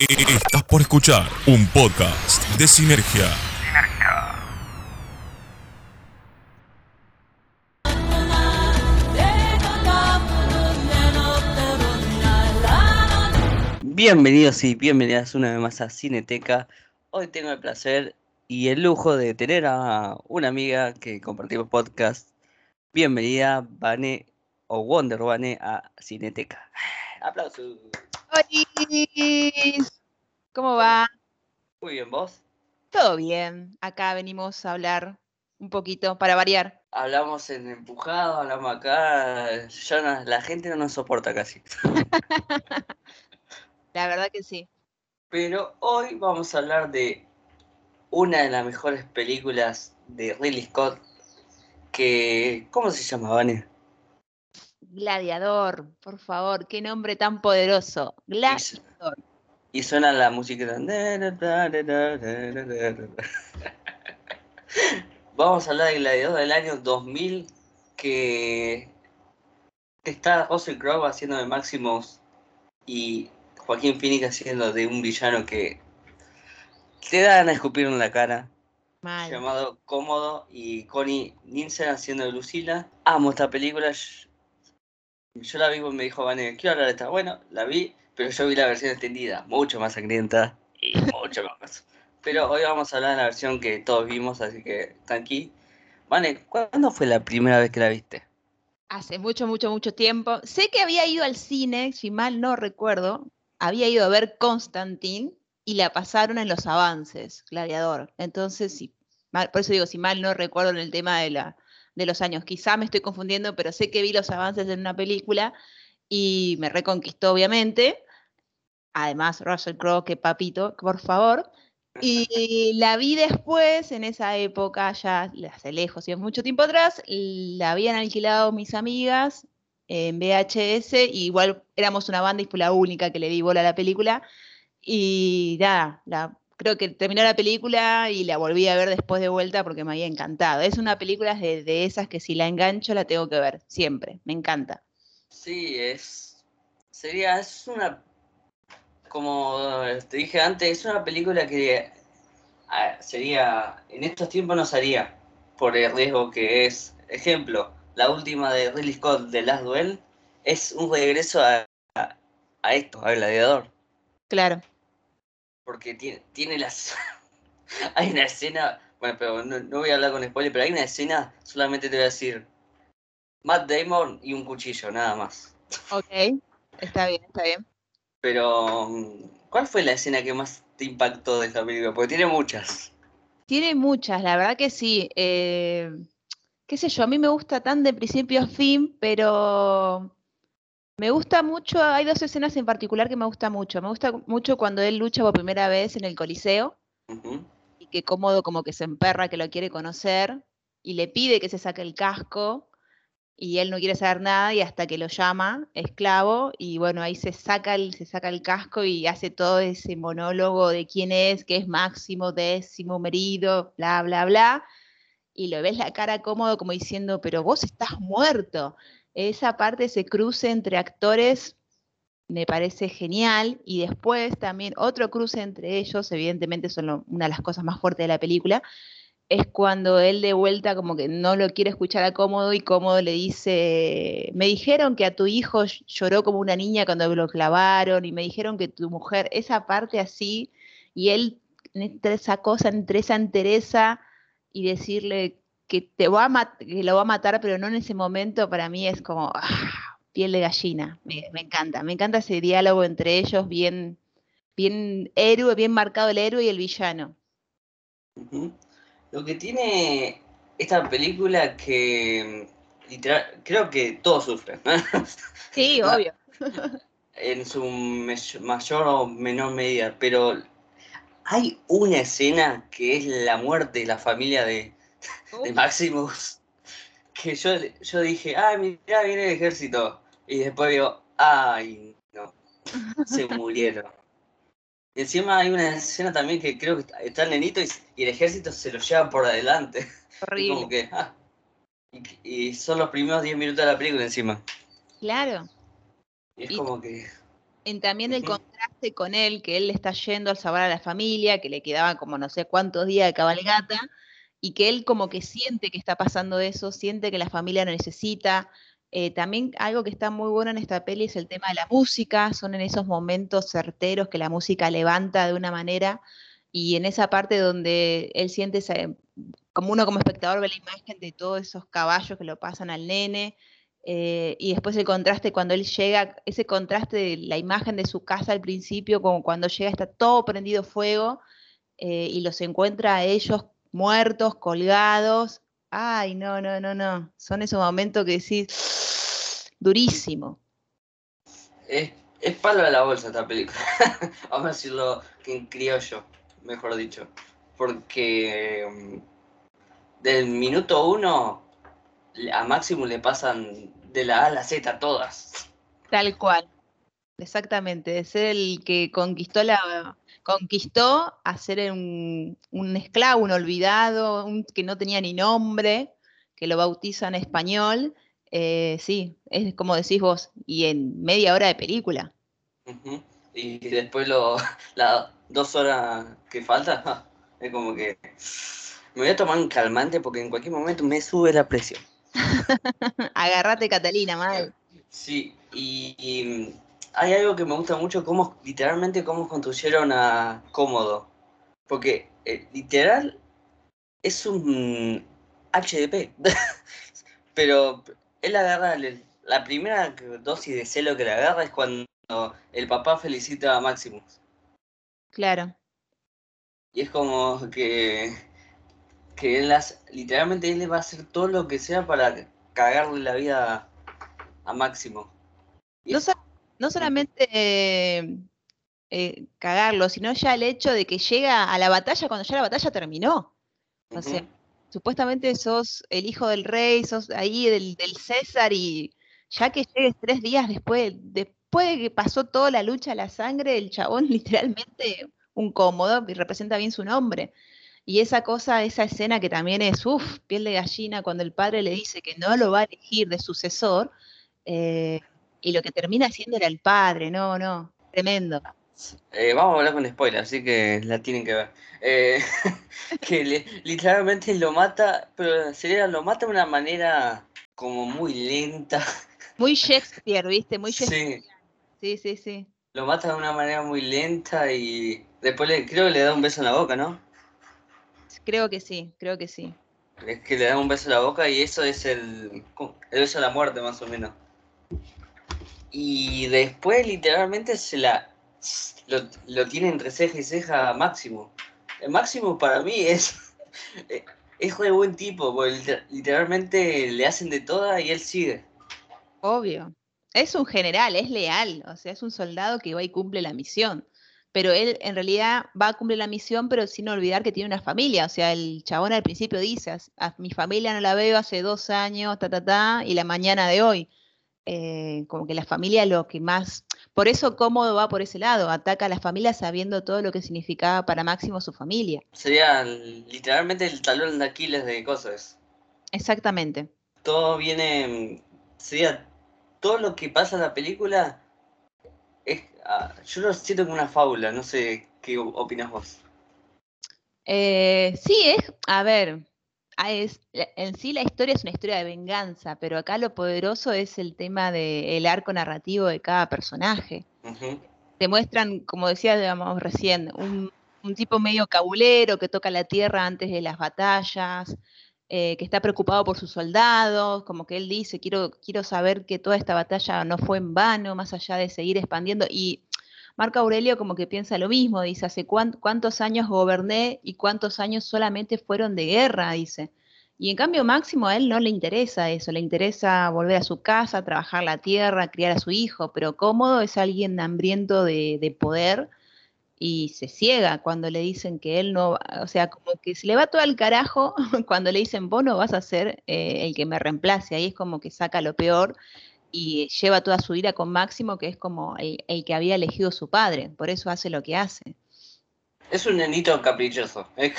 Estás por escuchar un podcast de Sinergia. Bienvenidos y bienvenidas una vez más a Cineteca. Hoy tengo el placer y el lujo de tener a una amiga que compartimos podcast. Bienvenida, Vane o Wonder Vane a Cineteca. Aplausos. ¿Cómo va? Muy bien, ¿vos? Todo bien. Acá venimos a hablar un poquito para variar. Hablamos en empujado, hablamos acá. Ya no- la gente no nos soporta casi. La verdad que sí. Pero hoy vamos a hablar de una de las mejores películas de Ridley Scott. Que. ¿Cómo se llama, Vane? Gladiador, por favor, qué nombre tan poderoso. Gladiador. Y suena la música. Vamos a hablar de Gladiador del año 2000, que está Russell Crowe haciendo de Maximus y Joaquín Phoenix haciendo de un villano que te dan a escupir en la cara, Mal. llamado Cómodo, y Connie Nielsen haciendo de Lucila. Amo esta película. Yo, la vi y me dijo, Vane, quiero hablar de esta. Bueno, la vi, pero yo vi la versión extendida, mucho más sangrienta y mucho más. Pero hoy vamos a hablar de la versión que todos vimos, así que tranqui. Vane, ¿cuándo fue la primera vez que la viste? Hace mucho, mucho, mucho tiempo. Sé que había ido al cine, si mal no recuerdo. Había ido a ver Constantine y la pasaron en los avances, Gladiador. Entonces, sí, por eso digo, si mal no recuerdo en el tema de, la, de los años. Quizá me estoy confundiendo, pero sé que vi los avances en una película y me reconquistó, obviamente. Además, Russell Crowe, que papito, por favor. Y la vi después, en esa época, ya hace lejos y mucho tiempo atrás, la habían alquilado mis amigas en VHS, y igual éramos una banda y fue la única que le di bola a la película. Y nada, la, creo que terminó la película y la volví a ver después de vuelta porque me había encantado. Es una película de, de esas que si la engancho la tengo que ver, siempre, me encanta. Sí, es. Sería. Es una. Como te dije antes, es una película que. Sería. En estos tiempos no sería. Por el riesgo que es. Ejemplo, la última de Ridley Scott, The Last Duel, es un regreso a, a, a esto, a Gladiador. Claro. Porque tiene, tiene las. hay una escena. Bueno, pero no, no voy a hablar con spoiler, pero hay una escena, solamente te voy a decir. Matt Damon y un cuchillo, nada más. Ok, está bien, está bien. Pero, mm, ¿cuál fue la escena que más te impactó de esta película? Porque tiene muchas. Tiene muchas, la verdad que sí. eh, qué sé yo, a mí me gusta tan de principio a fin, pero me gusta mucho, hay dos escenas en particular que me gusta mucho. Me gusta mucho cuando él lucha por primera vez en el Coliseo y que cómodo como que se emperra, que lo quiere conocer y le pide que se saque el casco y él no quiere saber nada y hasta que lo llama esclavo y bueno, ahí se saca el, se saca el casco y hace todo ese monólogo de quién es, que es Máximo Décimo Merido, bla, bla, bla, y lo ves la cara cómodo como diciendo, pero vos estás muerto. Esa parte, ese cruce entre actores me parece genial y después también otro cruce entre ellos, evidentemente son una de las cosas más fuertes de la película, es cuando él de vuelta como que no lo quiere escuchar a Cómodo y Cómodo le dice, me dijeron que a tu hijo ll- lloró como una niña cuando lo clavaron y me dijeron que tu mujer, esa parte así, y él entre esa cosa, entre esa entereza y decirle que, te va a que lo va a matar, pero no en ese momento, para mí es como ah, piel de gallina, me, me encanta, me encanta ese diálogo entre ellos, bien, bien héroe, bien marcado el héroe y el villano. Lo que tiene esta película que mm, literal, creo que todos sufren, ¿no? Sí, obvio. en su mayor o menor medida, pero hay una escena que es la muerte de la familia de, de Maximus, que yo, yo dije, ah, mirá, viene el ejército, y después digo, ay, no, se murieron. Y encima hay una escena también que creo que está- el nenito y, y el ejército se lo lleva por adelante. Y como Horrible. que, ah, y, y son los primeros 10 minutos de la película encima. Claro. Y es Y- como que, En también el contraste con él, que él está yendo al salvar a la familia, que le quedaba como no sé cuántos días de cabalgata, y que él como que siente que está pasando eso, siente que la familia lo necesita. Eh, también algo que está muy bueno en esta peli es el tema de la música, son en esos momentos certeros que la música levanta de una manera y en esa parte donde él siente, como uno como espectador ve la imagen de todos esos caballos que lo pasan al nene, eh, y después el contraste cuando él llega, ese contraste de la imagen de su casa al principio, como cuando llega está todo prendido fuego eh, y los encuentra a ellos muertos, colgados. Ay, no, no, no, no. Son esos momentos que decís, durísimo. Es, es palo de la bolsa esta película. Vamos a decirlo en criollo, mejor dicho. Porque mm, del minuto uno a Máximo le pasan de la A a la Z todas. Tal cual. Exactamente, de ser el que conquistó la conquistó a ser un, esclavo, un olvidado, un que no tenía ni nombre, que lo bautiza en español. Eh, sí, es como decís vos, y en media hora de película. Y después lo, las dos horas que falta, es como que me voy a tomar un calmante porque en cualquier momento me sube la presión. Agarrate, Catalina, madre. Sí, y, hay algo que me gusta mucho, cómo, literalmente cómo construyeron a Cómodo. Porque eh, literal es un HDP. Pero él agarra, la primera dosis de celo que le agarra es cuando el papá felicita a Maximus. Claro. Y es como que que él las, literalmente él va a hacer todo lo que sea para cagarle la vida a, Máximo. No, solamente eh, eh, cagarlo, sino ya el hecho de que llega a la batalla cuando ya la batalla terminó. O sea, supuestamente sos el hijo del rey, sos ahí del, del, César y ya que llegues tres días después, después de que pasó toda la lucha, la sangre, el chabón literalmente un cómodo y representa bien su nombre. Y esa cosa, esa escena que también es, uff, piel de gallina, cuando el padre le dice que no lo va a elegir de sucesor, eh, y lo que termina siendo era el padre, no, no, tremendo. Eh, vamos a hablar con spoiler, así que la tienen que ver. Eh, que literalmente lo mata, pero sería lo mata de una manera como muy lenta. Muy Shakespeare, ¿viste? Muy Shakespeare. Sí. Sí, sí, sí. Lo mata de una manera muy lenta y después le, creo que le da un beso en la boca, ¿no? Creo que sí, creo que sí. Es que le da un beso a la boca y eso es el, el beso a la muerte, más o menos. Y después, literalmente, se la lo, lo tiene entre ceja y ceja Máximo. El Máximo para mí es. Es de buen tipo, porque literalmente le hacen de toda y él sigue. Obvio. Es un general, es leal, o sea, es un soldado que va y cumple la misión pero él en realidad va a cumplir la misión, pero sin olvidar que tiene una familia. O sea, el chabón al principio dice, a, mi familia no la veo hace dos años, ta, ta, ta, y la mañana de hoy. Eh, como que la familia es lo que más... Por eso cómodo va por ese lado, ataca a la familia sabiendo todo lo que significaba para Máximo su familia. Sería literalmente el talón de Aquiles de cosas. Exactamente. Todo viene... Sería todo lo que pasa en la película Ah, yo lo siento como una fábula, no sé qué opinas vos. Eh, sí, es, a ver, es, en sí la historia es una historia de venganza, pero acá lo poderoso es el tema del arco narrativo de cada personaje. Te muestran, como decía digamos, recién, un, un, tipo medio cabulero que toca la tierra antes de las batallas, eh, que está preocupado por sus soldados, como que él dice, quiero, quiero saber que toda esta batalla no fue en vano, más allá de seguir expandiendo. Y Marco Aurelio como que piensa lo mismo, dice, hace cuántos años goberné y cuántos años solamente fueron de guerra, dice. Y en cambio Máximo a él no le interesa eso, le interesa volver a su casa, trabajar la tierra, criar a su hijo, pero cómodo es alguien hambriento de, de poder y se ciega cuando le dicen que él no, o sea, como que se le va todo al carajo cuando le dicen vos no vas a ser eh, el que me reemplace, ahí es como que saca lo peor y lleva toda su ira con Máximo, que es como el, que había elegido su padre, por eso hace lo que hace. Es un nenito caprichoso, es,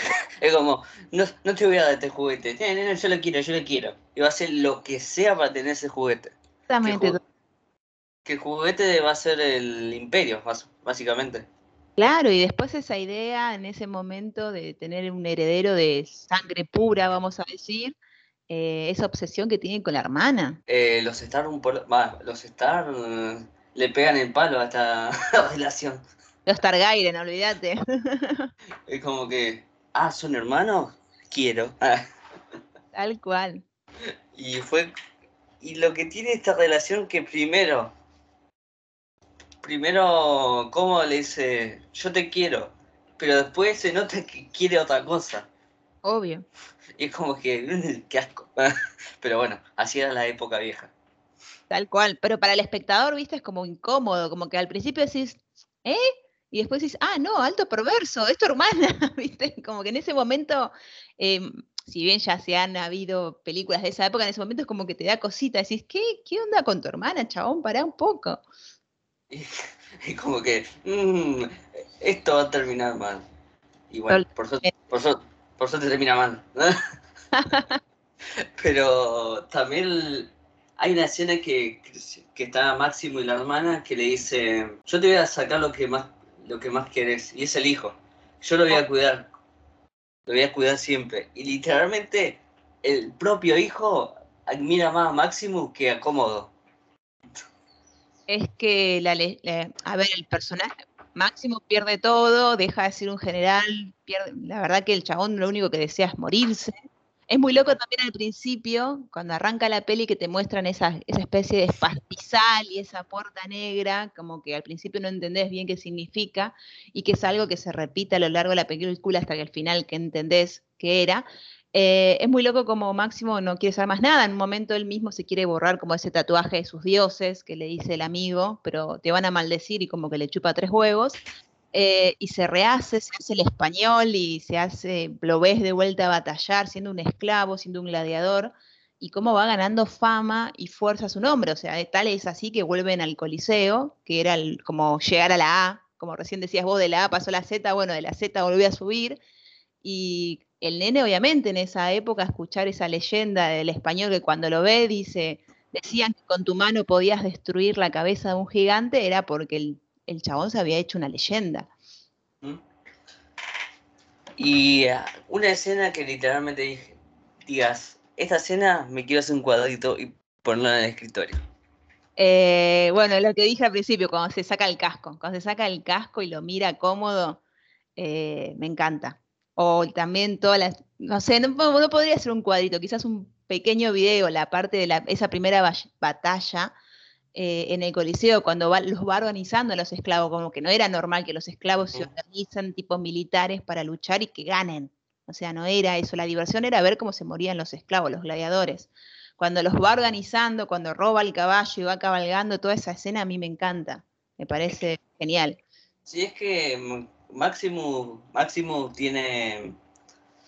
como, no, no, te voy a dar este juguete, yo lo quiero, yo lo quiero, y va a hacer lo que sea para tener ese juguete. Exactamente. que el juguete va a ser el imperio, básicamente. Claro, y después esa idea en ese momento de tener un heredero de sangre pura, vamos a decir, eh, esa obsesión que tiene con la hermana. Eh, los Star, los Star eh, le pegan el palo a esta relación. Los Targaryen, olvídate. es como que, ah, ¿son hermanos? Quiero. Tal cual. Y fue. Y lo que tiene esta relación que primero. Primero, ¿cómo le dice? Yo te quiero. Pero después se nota que quiere otra cosa. Obvio. Y es como que, qué asco. Pero bueno, así era la época vieja. Tal cual. Pero para el espectador, viste, es como incómodo. Como que al principio decís, ¿eh? Y después decís, ah, no, alto perverso, es tu hermana, ¿viste? Como que en ese momento, em, si bien ya se han habido películas de esa época, en ese momento es como que te da cosita, decís, ¿qué, qué onda con tu hermana, chabón? Pará un poco. Y, como que, mm, esto va a terminar mal. Y bueno, por suerte, por, por suerte termina mal. Pero también hay una escena que, que está Máximo y la hermana que le dice, yo te voy a sacar lo que más lo que más querés, y es el hijo. Yo lo voy a cuidar, lo voy a cuidar siempre. Y literalmente el propio hijo admira más a Máximo que a Cómodo. Es que, la, a ver, el personaje, Máximo pierde todo, deja de ser un general, la verdad que el chabón lo único que desea es morirse. Es muy loco también al principio, cuando arranca la peli, que te muestran esa, esa especie de pastizal y esa puerta negra, como que al principio no entendés bien qué significa, y que es algo que se repite a lo largo de la película hasta que al final que entendés qué era. Eh, es muy loco como Máximo no quiere saber más nada. En un momento él mismo se quiere borrar como ese tatuaje de sus dioses que le dice el amigo, pero te van a maldecir y como que le chupa tres huevos. Eh, y se rehace, se hace el español y se hace, lo ves de vuelta a batallar, siendo un esclavo, siendo un gladiador, y cómo va ganando fama y fuerza su nombre. O sea, tal es así que vuelven al Coliseo, que era como llegar a la A, como recién decías vos, de la A pasó a la Z, bueno, de la Z volvió a subir, y el nene obviamente en esa época escuchar esa leyenda del español que cuando lo ve dice, decían que con tu mano podías destruir la cabeza de un gigante, era porque el el chabón se había hecho una leyenda. Y ah, una escena que literalmente dije, digas, esta escena me quiero hacer un cuadrito y ponerla en el escritorio. Eh, bueno, lo que dije al principio, cuando se saca el casco, cuando se saca el casco y lo mira cómodo, eh, me encanta. O también todas las, no sé, no, no, podría ser un cuadrito, quizás un pequeño video, la parte de la, esa primera batalla, eh, en el Coliseo, cuando los va organizando a los esclavos, como que no era normal que los esclavos se organizan tipo militares para luchar y que ganen. O sea, no era eso. La diversión era ver cómo se morían los esclavos, los gladiadores. Cuando los va organizando, cuando roba el caballo y va cabalgando, toda esa escena a mí me encanta. Me parece genial. Sí, es que Máximo, Máximo tiene,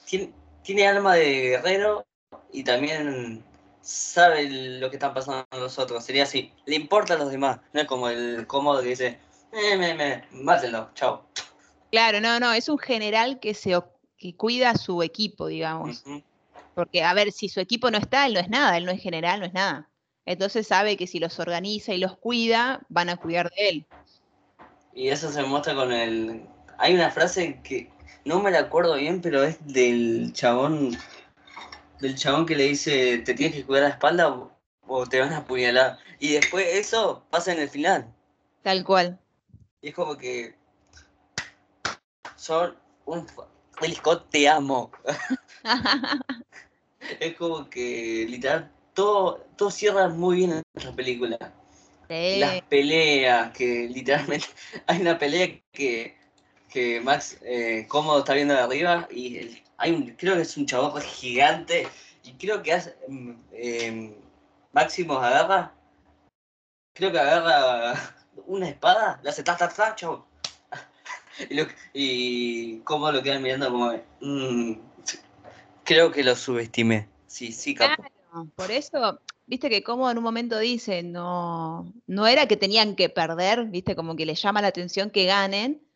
tiene, tiene alma de guerrero y también sabe lo que están pasando los otros. Sería así, le importa a los demás. No es como el cómodo que dice, eh, me, me, mátenlo, chao. Claro, no, no, es un general que se que cuida a su equipo, digamos. Porque, a ver, si su equipo no está, él no es nada, él no es general, no es nada. Entonces sabe que si los organiza y los cuida, van a cuidar de él. Y eso se muestra con el... Hay una frase que no me la acuerdo bien, pero es del chabón del chabón que le dice, te tienes que cuidar la espalda o, te van a apuñalar. Y después eso pasa en el final. Tal cual. Y es como que... Son un... Scott, te amo. es como que literal todo, todo cierra muy bien en esta película. Las peleas, que literalmente hay una pelea que, que Max eh, cómodo está viendo de arriba y hay un, creo que es un chabón gigante y creo que hace, eh, agarra, creo que agarra una espada, la hace ta ta ta, chavo. y, cómo lo quedan mirando como, mm, creo que lo subestimé. Sí, sí, capo. Claro, por eso, viste que como en un momento dice, no, no era que tenían que perder, viste, como que le llama la atención que ganen,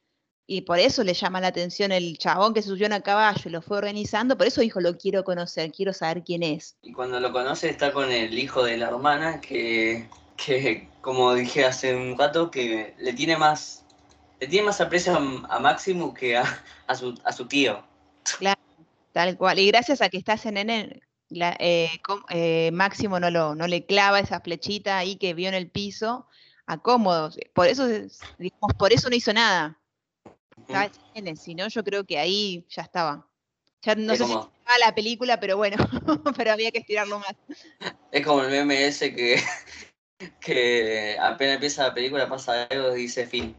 y por eso le llama la atención el chabón que se subió a caballo y lo fue organizando, por eso dijo, lo quiero conocer, quiero saber quién es. Y cuando lo conoce está con el hijo de la hermana, que, que, como dije hace un rato, que le tiene más, le tiene más aprecio a, a Máximo que a, a, su, a su tío. Claro, tal cual. Y gracias a que estás en Nene, la- eh, eh, Máximo no, lo, no le clava esa flechita ahí que vio en el piso a cómodos. Por eso, es- digamos, por eso no hizo nada. Si no, yo creo que ahí ya estaba. Ya no Es sé si estaba la película, pero bueno, pero había que estirarlo más. Es como el meme ese que, que apenas empieza la película pasa algo y dice fin.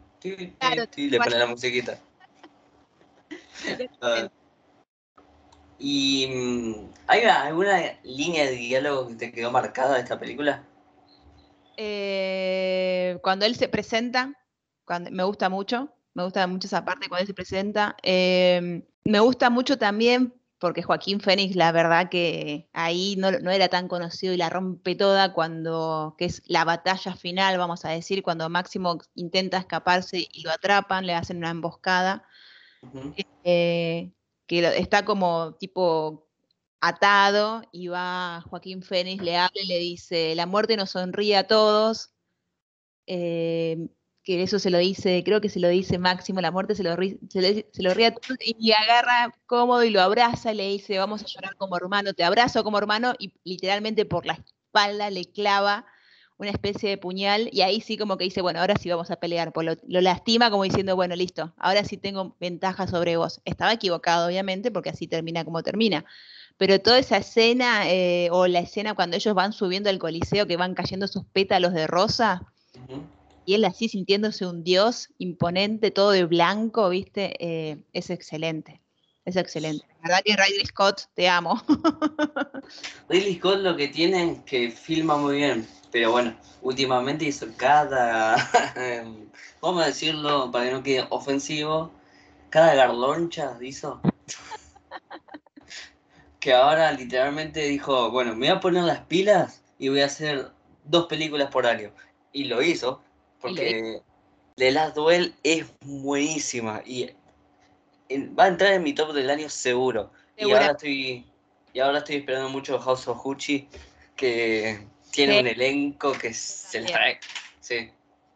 Claro, le pone la musiquita. Ah, ¿Y mm, hay alguna línea de diálogo que te quedó marcada de esta película? Eh, cuando él se presenta, cuando, me gusta mucho, me gusta mucho esa parte cuando se presenta. Eh, me gusta mucho también porque Joaquín Fénix, la verdad que ahí no, no era tan conocido y la rompe toda cuando, que es la batalla final, vamos a decir, cuando Máximo intenta escaparse y lo atrapan, le hacen una emboscada eh, que está como tipo atado y va Joaquín Fénix, le habla y le dice, la muerte nos sonríe a todos, eh, que eso se lo dice, creo que se lo dice Máximo, la muerte se lo, se lo, ríe a todos y agarra cómodo y lo abraza y le dice, vamos a llorar como hermano, te abrazo como hermano y literalmente por la espalda le clava una especie de puñal y ahí sí como que dice, bueno, ahora sí vamos a pelear, pues lo, lastima como diciendo, bueno, listo, ahora sí tengo ventaja sobre vos. Estaba equivocado, obviamente, porque así termina como termina. Pero toda esa escena, eh, o la escena cuando ellos van subiendo al coliseo, que van cayendo sus pétalos de rosa. Y él así sintiéndose un dios imponente, todo de blanco, ¿viste? Eh, es excelente, es excelente. La verdad que Ridley Scott, te amo. Ridley Scott lo que tiene es que filma muy bien, pero bueno, últimamente hizo cada, vamos a decirlo para que no quede ofensivo, cada garloncha hizo. Que ahora literalmente dijo, bueno, me voy a poner las pilas y voy a hacer dos películas por año. Y lo hizo, porque The Last Duel es buenísima y en- va a entrar en mi top del año seguro. Y ahora estoy y ahora estoy esperando mucho House of Gucci, que tiene Sí. un elenco que se la trae. Sí.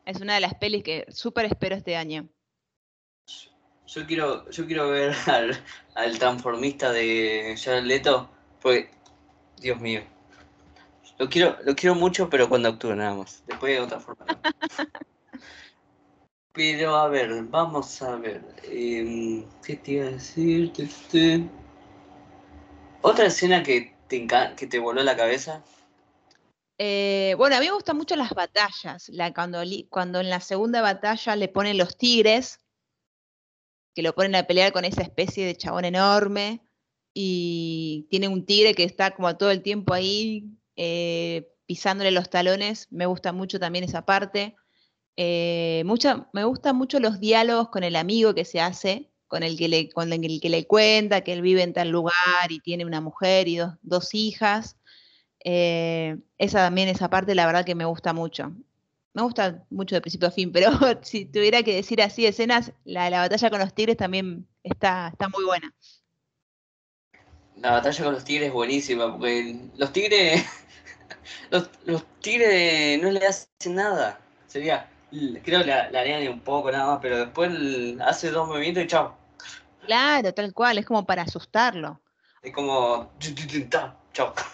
Es una de las pelis que súper espero este año. Yo quiero, yo quiero ver al, al transformista de Jared Leto, porque, Dios mío. Lo quiero, lo quiero mucho, pero cuando actúe nada más. Después de otra forma. Pero a ver, vamos a ver. em, ¿Qué te iba a decir? Otra escena que te, que te voló la cabeza. Eh, bueno, a mí me gustan mucho las batallas. La, cuando, cuando en la segunda batalla le ponen los tigres, que lo ponen a pelear con esa especie de chabón enorme, y tiene un tigre que está como todo el tiempo ahí eh, pisándole los talones. Me gusta mucho también esa parte. Eh, mucha, me gustan mucho los diálogos con el amigo que se hace, con el que le, con el que le cuenta que él vive en tal lugar y tiene una mujer y dos, hijas. Eh, esa también, esa parte, la verdad que me gusta mucho. Me gusta mucho de principio a fin, pero si tuviera que decir así escenas, la, la batalla con los tigres también está, está muy buena. La batalla con los tigres es buenísima, porque los tigres. Los, los tigres no le hacen nada. Sería. Creo que la, la harían un poco nada más, pero después hace dos movimientos y chao. Claro, tal cual, es como para asustarlo. Es como. Chao.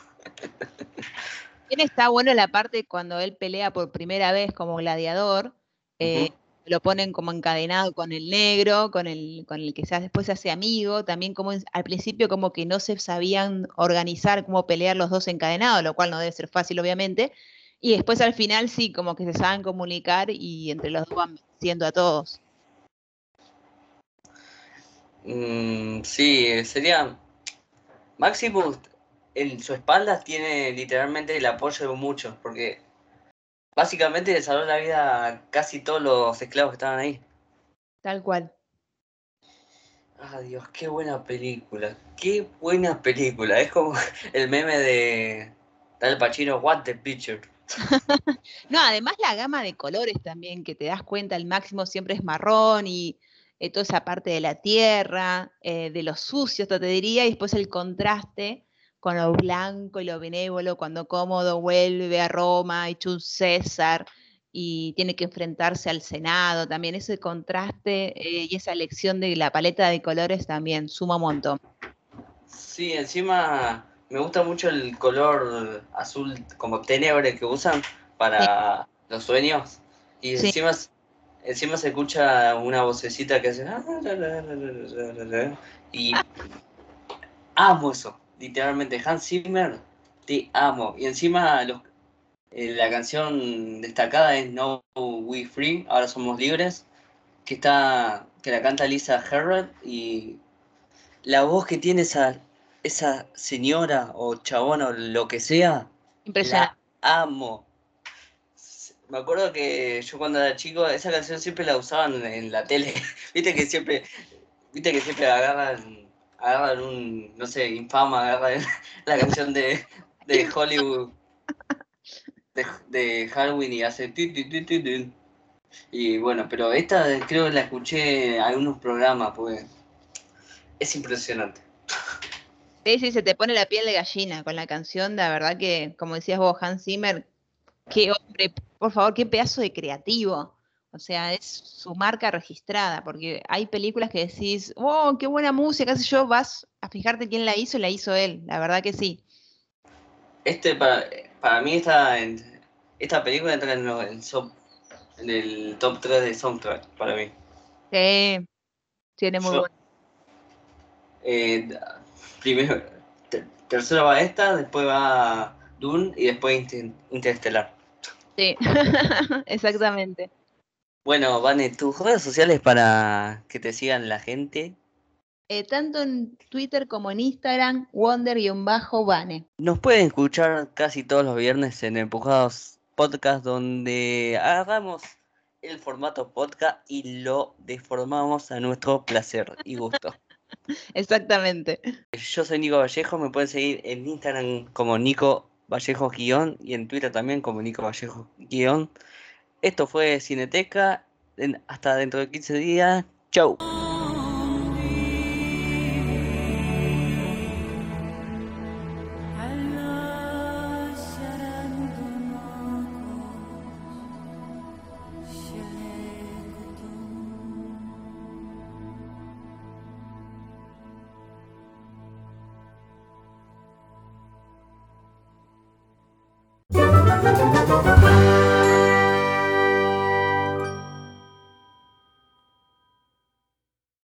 Está bueno la parte cuando él pelea por primera vez como gladiador, eh. Lo ponen como encadenado con el negro, con el, con el que se hace- después se hace amigo, también como en- al principio como que no se sabían organizar cómo pelear los dos encadenados, lo cual no debe ser fácil obviamente, y después al final sí, como que se saben comunicar y entre los dos van venciendo a todos. Mm, sí, sería. Maximus en su espalda tiene literalmente el apoyo de muchos, porque básicamente le salvó la vida a casi todos los esclavos que estaban ahí. Tal cual. Ah, Dios, qué buena película. Qué buena película. Es como el meme de Tal Pacino, What the Picture. No, además la gama de colores también, que te das cuenta, el máximo siempre es marrón y eh, toda esa parte de la tierra, eh, de los sucios, te diría, y después el contraste con lo blanco y lo benévolo, cuando Cómodo vuelve a Roma, y un César, y tiene que enfrentarse al Senado, también ese contraste eh, y esa elección de la paleta de colores también suma un montón. Sí, encima me gusta mucho el color azul como tenebre que usan para los sueños. Y encima, encima se escucha una vocecita que hace... Y amo eso, literalmente. Hans Zimmer, te amo. Y encima los, eh, la canción destacada es No We Free, ahora somos libres, que está que la canta Lisa Herrod y la voz que tiene esa esa señora o chabón o lo que sea, Impresionante. la amo. Me acuerdo que yo cuando era chico, esa canción siempre la usaban en la tele. viste que siempre, viste que siempre agarran, agarran un, no sé, infama, agarran la canción de, de Hollywood, de, de Halloween y hace y bueno, pero esta creo que la escuché en algunos programas, pues es impresionante. Sí, sí, se te pone la piel de gallina con la canción, la verdad que, como decías vos, Hans Zimmer, qué hombre, por favor, qué pedazo de creativo. O sea, es su marca registrada, porque hay películas que decís, oh, qué buena música, qué sé yo, vas a fijarte quién la hizo y la hizo él, la verdad que sí. Este, para, para mí, esta, esta película entra en, el, top 3 de soundtrack, para mí. Sí, tiene muy bueno. Eh, primero, tercero va esta, después va Dune y después Interestelar. Sí, exactamente. Bueno, Vane, tus redes sociales para que te sigan la gente. Eh, tanto en Twitter como en Instagram, Wonder-Vane. Nos pueden escuchar casi todos los viernes en Empujados Podcast, donde hagamos el formato podcast y lo deformamos a nuestro placer y gusto. Exactamente. Yo soy Nico Vallejo, me pueden seguir en Instagram como Nico Vallejo guion y en Twitter también como Nico Vallejo guion. Esto fue Cineteca. Hasta dentro de 15 días. Chau.